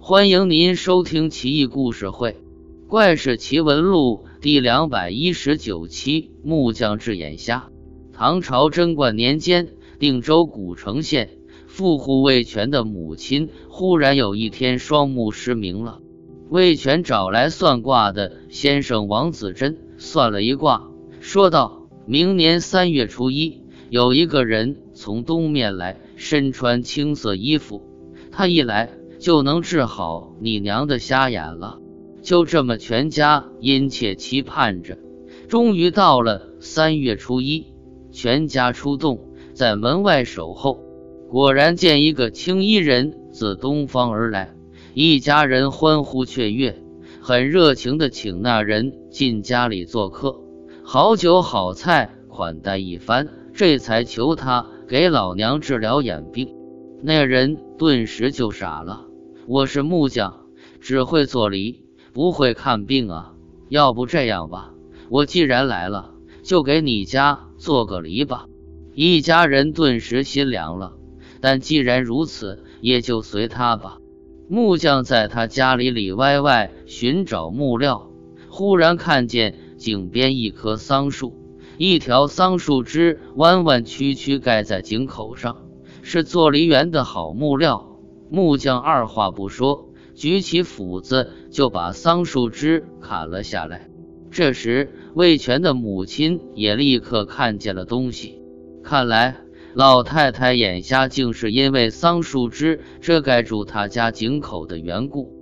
欢迎您收听《奇异故事会·怪事奇闻录》第两百一十九期。木匠治眼瞎。唐朝贞观年间，定州古城县富户魏全的母亲忽然有一天双目失明了。魏全找来算卦的先生王子珍算了一卦，说道：“明年三月初一，有一个人从东面来，身穿青色衣服，他一来。”就能治好你娘的瞎眼了。就这么，全家殷切期盼着。终于到了三月初一，全家出动，在门外守候。果然见一个青衣人自东方而来，一家人欢呼雀跃，很热情的请那人进家里做客，好酒好菜款待一番，这才求他给老娘治疗眼病。那人顿时就傻了。我是木匠，只会做梨，不会看病啊。要不这样吧，我既然来了，就给你家做个梨吧。一家人顿时心凉了。但既然如此，也就随他吧。木匠在他家里里外外寻找木料，忽然看见井边一棵桑树，一条桑树枝弯弯曲曲盖在井口上，是做梨园的好木料。木匠二话不说，举起斧子就把桑树枝砍了下来。这时，魏全的母亲也立刻看见了东西。看来，老太太眼瞎，竟是因为桑树枝遮盖住她家井口的缘故。